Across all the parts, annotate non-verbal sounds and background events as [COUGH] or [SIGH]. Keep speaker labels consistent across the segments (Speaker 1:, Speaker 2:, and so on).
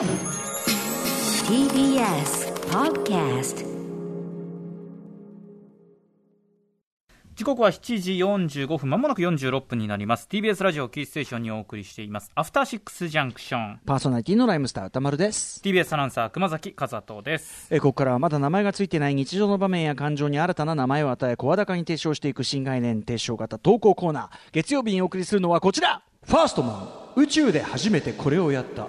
Speaker 1: TBS Podcast
Speaker 2: 時刻は7時45分まもなく46分になります。TBS ラジオキーステーションにお送りしています。アフターシックスジャンクション。
Speaker 3: パーソナリティのライムスター歌丸です。
Speaker 2: TBS アナウンサー熊崎和人です。
Speaker 3: えーここからはまだ名前がついてない日常の場面や感情に新たな名前を与え声高に提唱していく新概念提唱型投稿コーナー。月曜日にお送りするのはこちら。ファーストマン宇宙で初めてこれをやった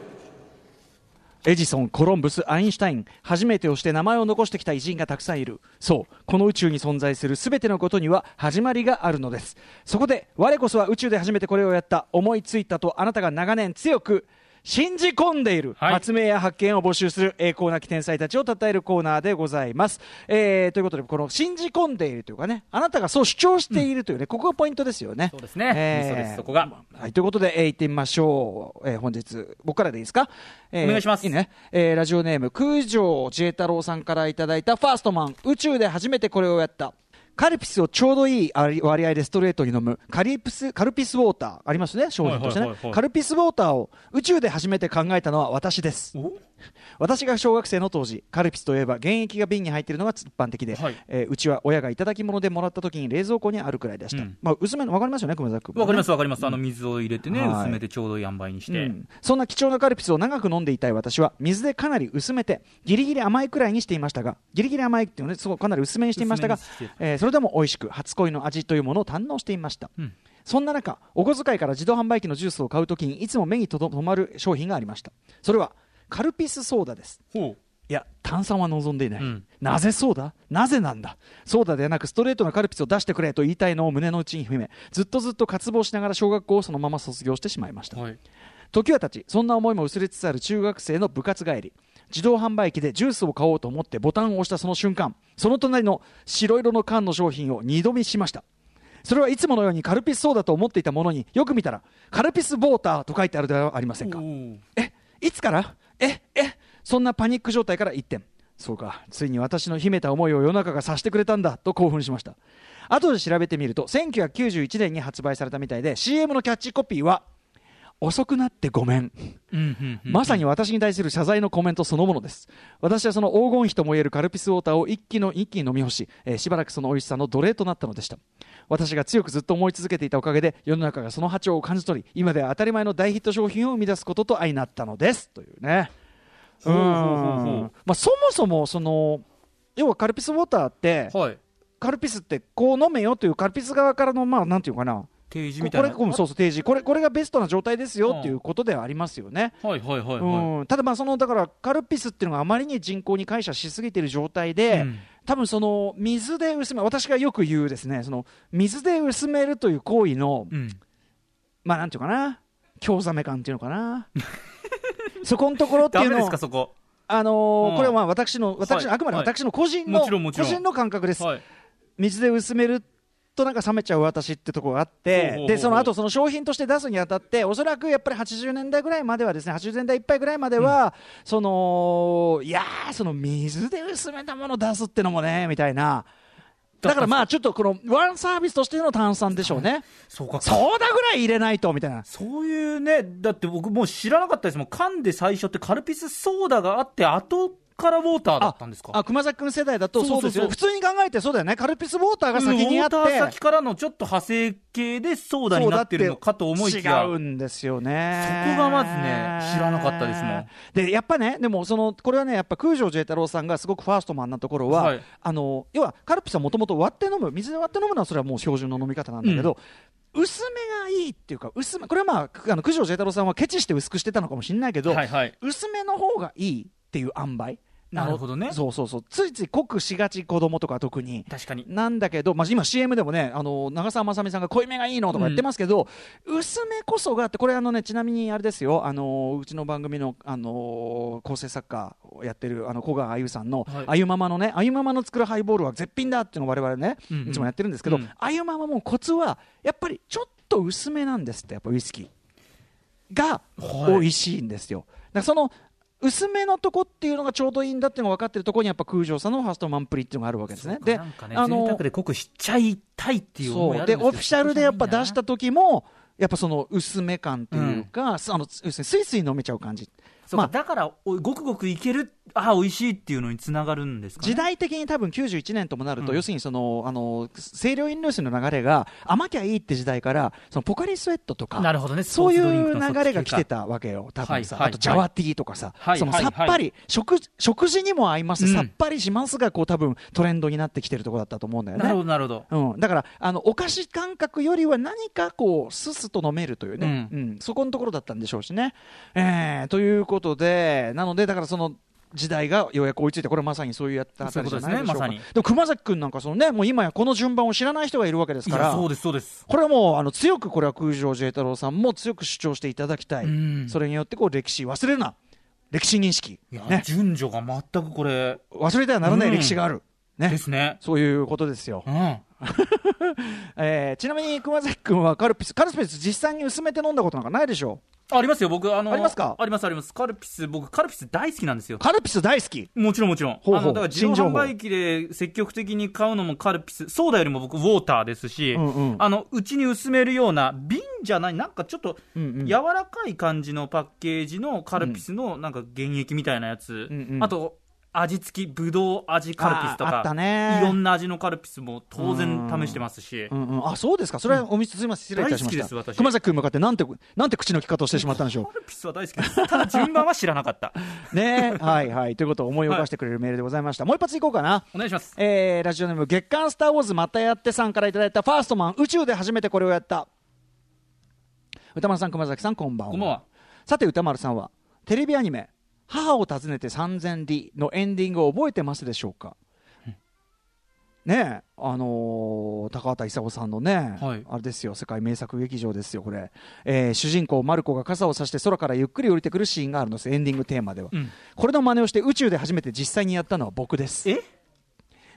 Speaker 3: エジソン、コロンブス、アインシュタイン、初めてをして名前を残してきた偉人がたくさんいる。そう、この宇宙に存在する全てのことには始まりがあるのです。そこで、我こそは宇宙で初めてこれをやった、思いついたとあなたが長年強く信じ込んでいる、
Speaker 2: はい
Speaker 3: 発明や発見を募集する栄光なき天才たちを称えるコーナーでございます。えーということで、この信じ込んでいるというかね、あなたがそう主張しているというね、ここがポイントですよね。
Speaker 2: そうですねそうですそこが
Speaker 3: はい、ということで、えー行ってみましょう。えー本日、僕からでいいですか、えー
Speaker 2: お願いします
Speaker 3: いいね。えーラジオネーム、空城自衛太郎さんからいただいたファーストマン、宇宙で初めてこれをやった。カルピスをちょうどいい割割合でストレートに飲むカリプスカルピスウォーターありますね商品としてね、カルピスウォーターを宇宙で初めて考えたのは私です。
Speaker 2: お？
Speaker 3: 私が小学生の当時カルピスといえば原液が瓶に入っているのが一般的で、
Speaker 2: はい。
Speaker 3: えーうちは親がいただき物でもらった時に冷蔵庫にあるくらいでした、
Speaker 2: うん。
Speaker 3: まあ、薄めの分かりますよね熊崎君もね。
Speaker 2: わかりますわかります、あの水を入れてね、
Speaker 3: はい。
Speaker 2: 薄めてちょうどいい塩梅にして、
Speaker 3: うん。そんな貴重なカルピスを長く飲んでいたい私は水でかなり薄めてギリギリ甘いくらいにしていましたがギリギリ甘いっていうのねかなり薄めにしていましたがえーそれでも美味しく初恋の味というものを堪能していました、
Speaker 2: うん。
Speaker 3: そんな中お小遣いから自動販売機のジュースを買うときにいつも目にとど止まる商品がありました。それはカルピスソーダです。
Speaker 2: ほ
Speaker 3: いや炭酸は望んでいない、
Speaker 2: うん。
Speaker 3: なぜそうだ？なぜなんだ？そうだではなくストレートなカルピスを出してくれと言いたいのを胸の内に秘めずっとずっと渇望しながら小学校をそのまま卒業してしまいました。
Speaker 2: うはい
Speaker 3: 時は経ちそんな思いも薄れつつある中学生の部活帰り自動販売機でジュースを買おうと思ってボタンを押したその瞬間その隣の白色の缶の商品を二度見しました。それはいつものようにカルピスソーダと思っていたものによく見たらカルピスボーターと書いてあるではありませんか。えいつから？ええそんなパニック状態から一転そうかついに私の秘めた思いを世の中が察してくれたんだと興奮しました。後で調べてみると1991年に発売されたみたいで CM のキャッチコピーは遅くなってごめん。まさに私に対する謝罪のコメントそのものです。私はその黄金比ともいえるカルピスウォーターを一気の一気に飲み干し、えーしばらくその美味しさの奴隷となったのでした。私が強くずっと思い続けていたおかげで世の中がその波長を感じ取り今では当たり前の大ヒット商品を生み出すことと相なったのです。というね。
Speaker 2: ほう
Speaker 3: ん。まあ、そもそもその要はカルピスウォーターって
Speaker 2: はい。
Speaker 3: カルピスってこう飲めよというカルピス側からのまあなんていうかな
Speaker 2: 提示
Speaker 3: こ
Speaker 2: みたいな。
Speaker 3: これうんそうそう提示。これこれがベストな状態ですよっていうことではありますよね。
Speaker 2: はいはいはいはい、
Speaker 3: うん、ただまあそのだからカルピスっていうのがあまりに人口に感謝しすぎている状態で、
Speaker 2: うん。
Speaker 3: 多分その水で薄め私がよく言うですねその水で薄めるという行為の、
Speaker 2: うん。
Speaker 3: まあなんていうかな？興ざめ感っていうのかな？[LAUGHS] そこのところっていうの。を
Speaker 2: すかそこ。
Speaker 3: あのー
Speaker 2: うん。
Speaker 3: これはまあ私の私の、
Speaker 2: はい。
Speaker 3: あくまで
Speaker 2: はい。
Speaker 3: 私の個人の、
Speaker 2: もちろんもちろん。
Speaker 3: 個人の感覚です、
Speaker 2: はい。
Speaker 3: 水で薄めるとなんか冷めちゃう私ってところがあってでその後その商品として出すにあたっておそらくやっぱり80年代ぐらいまではですね80年代いっぱいぐらいまでは、そのいやーその水で薄めたもの出すってのもねみたいな。だからまあちょっとこのワンサービスとしての炭酸でしょうね。
Speaker 2: そうか。
Speaker 3: ソーダぐらい入れないとみたいな。
Speaker 2: そういうねだって僕もう知らなかったですもん。缶で最初ってカルピスソーダがあって後からウォーターだったんですか？
Speaker 3: あ熊崎君世代だと
Speaker 2: そう
Speaker 3: ですよ普通に考えてそうだよね。カルピスウォーターが先にあって、
Speaker 2: ウォーター先からのちょっと派生系でソーダになってるのかと思いきや。
Speaker 3: 違うんですよね。
Speaker 2: そこがまずね知らなかったですもん。
Speaker 3: でやっぱねでもそのこれはねやっぱ空城自衛太郎さんがすごくファーストマンなところは、
Speaker 2: はい。
Speaker 3: あの要はカルピスはもともと割って飲む水で割って飲むのはそれはもう標準の飲み方なんだけど、薄めがいいっていうか薄めこれはまあくあの九条自衛太郎さんはケチして薄くしてたのかもしれないけど、
Speaker 2: はいはい。
Speaker 3: 薄めの方がいいっていう塩梅
Speaker 2: なるほどね。
Speaker 3: そうそうそう。ついつい濃くしがち子供とか特に。
Speaker 2: 確かに。
Speaker 3: なんだけど、まあ、今 CM でもねあの長澤まさみさんが濃いめがいいのとか言ってますけど、薄めこそがあってこれあのねちなみにあれですよ。あのうちの番組のあの構成作家をやってるあの古賀あゆさんの、
Speaker 2: はい。
Speaker 3: あゆママのねあゆママの作るハイボールは絶品だっていうのを我々ね、
Speaker 2: うんうん。
Speaker 3: いつもやってるんですけど、
Speaker 2: うん。
Speaker 3: あゆママもコツはやっぱりちょっと薄めなんですってやっぱウイスキーが
Speaker 2: はい。
Speaker 3: 美味しいんですよ。だからその薄めのとこっていうのがちょうどいいんだっていうのが分かってるところにやっぱ空城さんのファーストマンプリっていうのがあるわけですね。で
Speaker 2: ね
Speaker 3: あの
Speaker 2: 贅沢で濃くしちゃいたいっていう思いで
Speaker 3: オフィシャルでやっぱ出した時もやっぱその薄め感というか、あの要するにスイスイ飲めちゃう感じ。まあ。
Speaker 2: だからおごくごくいけるあ美味しいっていうのにつながるんですか、ね、
Speaker 3: 時代的に多分91年ともなると、
Speaker 2: うん。
Speaker 3: 要するにそのあの清涼飲料水の流れが甘きゃいいって時代からそのポカリスエットとか
Speaker 2: なるほどね。
Speaker 3: そういう
Speaker 2: の
Speaker 3: 流れが来てたわけよ多分さ、
Speaker 2: はいはい
Speaker 3: あとジャワティーとかさ、その
Speaker 2: はいはい。
Speaker 3: さっぱり、食食事にも合います、
Speaker 2: うん。
Speaker 3: さっぱりしますがこう多分トレンドになってきてるところだったと思うんだよね。
Speaker 2: なるほどなるほど。
Speaker 3: うん、だからあのお菓子感覚よりは何かこうすすと飲めるというね、
Speaker 2: う
Speaker 3: うん。そこのところだったんでしょうしね。えーということでなのでだからその時代がようやく追いついてこれまさにそういうやったあたりじゃないでしょうか。
Speaker 2: ですねまさに。
Speaker 3: でも熊崎君なんかそのねもう今やこの順番を知らない人がいるわけですから
Speaker 2: そうですそうです。
Speaker 3: これはもうあの強くこれは空城慈太郎さんも強く主張していただきたい、
Speaker 2: うん。
Speaker 3: それによってこう歴史忘れるな。歴史認識、ね、
Speaker 2: 順序が全くこれ。
Speaker 3: 忘れてはならない歴史がある、ね。
Speaker 2: ですね。
Speaker 3: そういうことですよ。
Speaker 2: う、ん [LAUGHS]
Speaker 3: えーちなみに熊崎君はカルピスカルピス実際に薄めて飲んだことなんかないでしょ
Speaker 2: ありますよ。僕あの
Speaker 3: ありますか？
Speaker 2: ありますあります。カルピス僕カルピス大好きなんですよ。
Speaker 3: カルピス大好き？
Speaker 2: もちろんもちろん。
Speaker 3: ほうほう。
Speaker 2: あの、だから自動販売機で積極的に買うのもカルピス、ソーダよりも僕ウォーターですし、
Speaker 3: うんうん。
Speaker 2: あの、うちに薄めるような瓶じゃない、なんかちょっと柔らかい感じのパッケージのカルピスのなんか原液みたいなやつ、
Speaker 3: うんうん。
Speaker 2: あと、味付きぶどう味カルピスと
Speaker 3: あーあった
Speaker 2: か、
Speaker 3: ね
Speaker 2: いろんな味のカルピスも当然試してますし、
Speaker 3: うんうん、あそうですか、それはお店、すみません、失礼いたしました
Speaker 2: 私
Speaker 3: 熊崎君向かってなんて、なんて口の利き方をしてしまったんでしょ
Speaker 2: カルピスは大好きです。ただ順番は知らなかった。
Speaker 3: う。[LAUGHS] ねはいはい、ということを思い起こしてくれるメールでございました。もう一発いこうかな。
Speaker 2: お願いします。
Speaker 3: えーラジオネーム月刊スター・ウォーズまたやってさんからいただいたファーストマン宇宙で初めてこれをやった歌丸さん熊崎さんこんばんは
Speaker 2: こんばんは。
Speaker 3: さて歌丸さんはテレビアニメ「母を訪ねて三千里」のエンディングを覚えてますでしょうか？ねえあのー高畑勲さんのね、
Speaker 2: はい。
Speaker 3: あれですよ世界名作劇場ですよこれ、えー主人公マルコが傘を差して空からゆっくり降りてくるシーンがあるんですエンディングテーマでは、
Speaker 2: うん。
Speaker 3: これの真似をして宇宙で初めて実際にやったのは僕です。
Speaker 2: え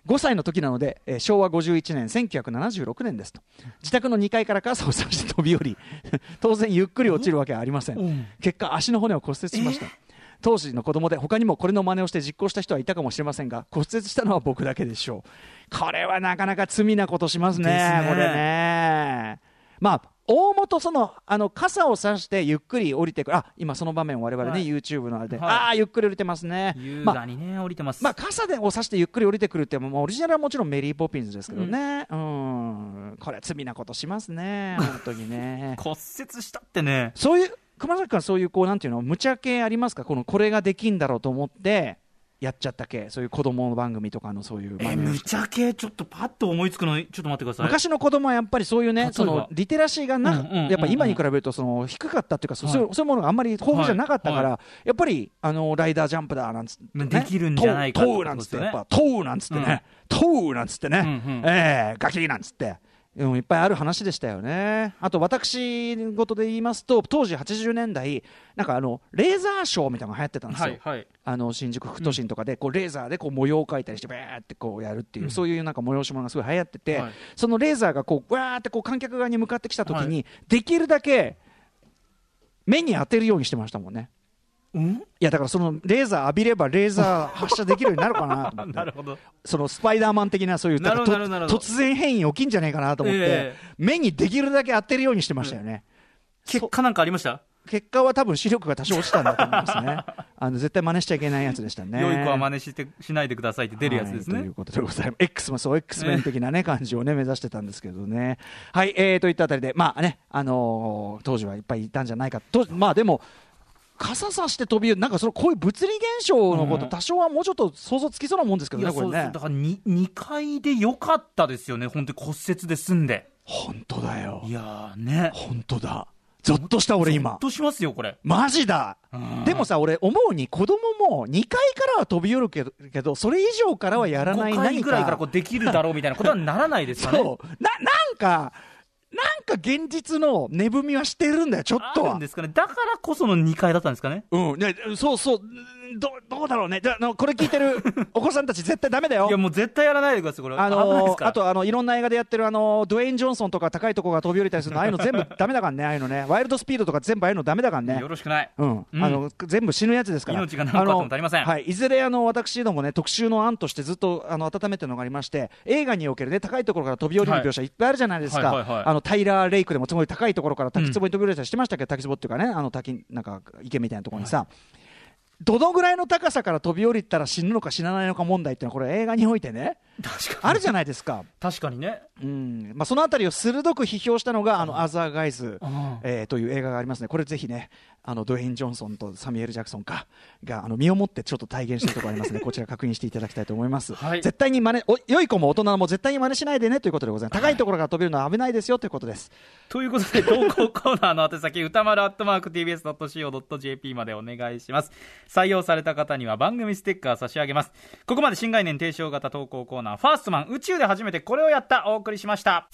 Speaker 3: ？5歳の時なので、えー昭和51年1976年ですと。自宅の2階から傘を差して飛び降り [LAUGHS] 当然ゆっくり落ちるわけはありません、
Speaker 2: うん。
Speaker 3: 結果足の骨を骨折しました、当時の子供で他にもこれの真似をして実行した人はいたかもしれませんが骨折したのは僕だけでしょう。これはなかなか罪なことしますね
Speaker 2: ね。
Speaker 3: これね。まあ大元そのあの傘を差してゆっくり降りてくるあ今その場面を我々ね、
Speaker 2: はい。
Speaker 3: YouTube のあれで、
Speaker 2: はい。
Speaker 3: ああゆっくり降りてますね。
Speaker 2: 優
Speaker 3: まあ
Speaker 2: 雅にね、降りてます。
Speaker 3: まあ、傘でを差してゆっくり降りてくるって、まあ、オリジナルはもちろんメリー・ポピンズですけどね、うん、これは罪なことしますね、本当にね。[LAUGHS]
Speaker 2: 骨折したってね。
Speaker 3: そういう熊崎君はそういうこうなんていうの無茶系ありますか？このこれができんだろうと思ってやっちゃった系。そういう子供の番組とかのそういう
Speaker 2: え、
Speaker 3: 番組
Speaker 2: むちゃ系、ちょっとパッと思いつくの、ちょっと待ってください。
Speaker 3: 昔の子供はやっぱりそういうねそのリテラシーがな、
Speaker 2: うんうん
Speaker 3: やっぱ今に比べるとその低かったっていうか、そう
Speaker 2: はい
Speaker 3: そういうものがあんまり豊富じゃなかったから、
Speaker 2: は
Speaker 3: やっぱりあのライダージャンプだなんつって、ね、
Speaker 2: できるんじゃないかとですよね
Speaker 3: なんつってやっぱトウなんつってね、トウなんつってね、
Speaker 2: うんうん
Speaker 3: えーガキーなんつって。うん、いっぱいある話でしたよね。あと私事で言いますと当時80年代なんかあのレーザーショーみたいなのが流行ってたんですよ。
Speaker 2: はい、はい。
Speaker 3: あの新宿副都心とかでこうレーザーでこう模様を描いたりしてバーってこうやるっていう、
Speaker 2: うん
Speaker 3: そういうなんか催し物がすごい流行ってて、
Speaker 2: はい
Speaker 3: そのレーザーがこうわーってこう観客側に向かってきた時に、
Speaker 2: は
Speaker 3: できるだけ目に当てるようにしてましたもんね。
Speaker 2: うん？
Speaker 3: いやだからそのレーザー浴びればレーザー発射できるようになるかなと思って [LAUGHS]
Speaker 2: なるほど。
Speaker 3: そのスパイダーマン的なそういう突然変異起きんじゃないかなと思って、
Speaker 2: え
Speaker 3: 目にできるだけ当てるようにしてましたよね。
Speaker 2: 結果なんかありました？
Speaker 3: 結果は多分視力が多少落ちたんだと思いますね。[LAUGHS] あの絶対真似しちゃいけないやつでしたね。
Speaker 2: 良い子は真似してしないでくださいって出るやつですね
Speaker 3: はいという。ことでございます。X もそう、X メン的なね、感じをね、目指してたんですけどね。はい、えー、といったあたりで、まあね、あのー当時はいっぱいいたんじゃないかと、まあでも、傘さして飛びなんかそのこういう物理現象のこと、
Speaker 2: うん
Speaker 3: 多少はもうちょっと想像つきそうなもんですけどね、これね。
Speaker 2: だ。から 2, 2階で良かったですよね、本当に骨折で済んで。
Speaker 3: 本当だよ
Speaker 2: い。やーね。
Speaker 3: 本当だ。ゾッとした俺今
Speaker 2: ほっ。としますよ、これ。
Speaker 3: マジだ
Speaker 2: うん
Speaker 3: でもさ、俺思うに子供も2階からは飛び降るけど、けどそれ以上からはやらない
Speaker 2: 5階
Speaker 3: 何
Speaker 2: ぐらいからこうできるだろうみたいなことはならないですよね。[LAUGHS]
Speaker 3: そう。な、なんか、なんか現実の値踏みはしてるんだよ、ちょっとは
Speaker 2: あるん。ですかね。だからこその2階だったんですかね。
Speaker 3: うん、ね、そうそう、うんどどうだろうね、であのこれ聞いてる [LAUGHS] お子さんたち、絶対ダメだよ。
Speaker 2: いや、。もう絶対やらないでください、これ。
Speaker 3: あ。のあとあのいろんな映画でやってるあのドウェイン・ジョンソンとか高いとこが飛び降りたりするのああいうの全部ダメだからねああいうのね。ワイルドスピードとか全部ああいうのダメだからね。
Speaker 2: よろしくない。
Speaker 3: うん、
Speaker 2: うん。
Speaker 3: あの全部死ぬやつですから。
Speaker 2: 命が何個あってりません。
Speaker 3: はい、いずれあの私どもね特集の案としてずっとあの温めてるのがありまして映画におけるね高いところから飛び降りる描写い。っぱいあるじゃないですか、
Speaker 2: はいはいはい。はい
Speaker 3: あのタイラー・レイクでもすごい高いところから滝壺に飛び降りたりしてましたけ？ど、滝壺っていうかねあの滝なんか池みたいなところにさ、どのぐらいの高さから飛び降りたら死ぬのか死なないのか問題っていうのは、これ、映画においてね、あるじゃないですか。
Speaker 2: 確かにね、
Speaker 3: うんまあ、そのあたりを鋭く批評したのが、あのアザーガイズ、
Speaker 2: うん
Speaker 3: えーという映画がありますね、これぜひね、あのドウェイン・ジョンソンとサミュエル・ジャクソンかがあの身をもってちょっと体現してるところありますね、[LAUGHS] こちら確認していただきたいと思います。
Speaker 2: はい
Speaker 3: 絶対に真似お良い子も大人も絶対に真似しないでねということでございます。高いところから飛べるのは危ないですよということです。
Speaker 2: ということで、投稿コーナーの宛先、歌丸アットマーク TBS.CO.JP までお願いします。採用された方には番組ステッカー差し上げます。ここまで新概念提唱型投稿コーナー、ファーストマン宇宙で初めてこれをやった、お送りしました。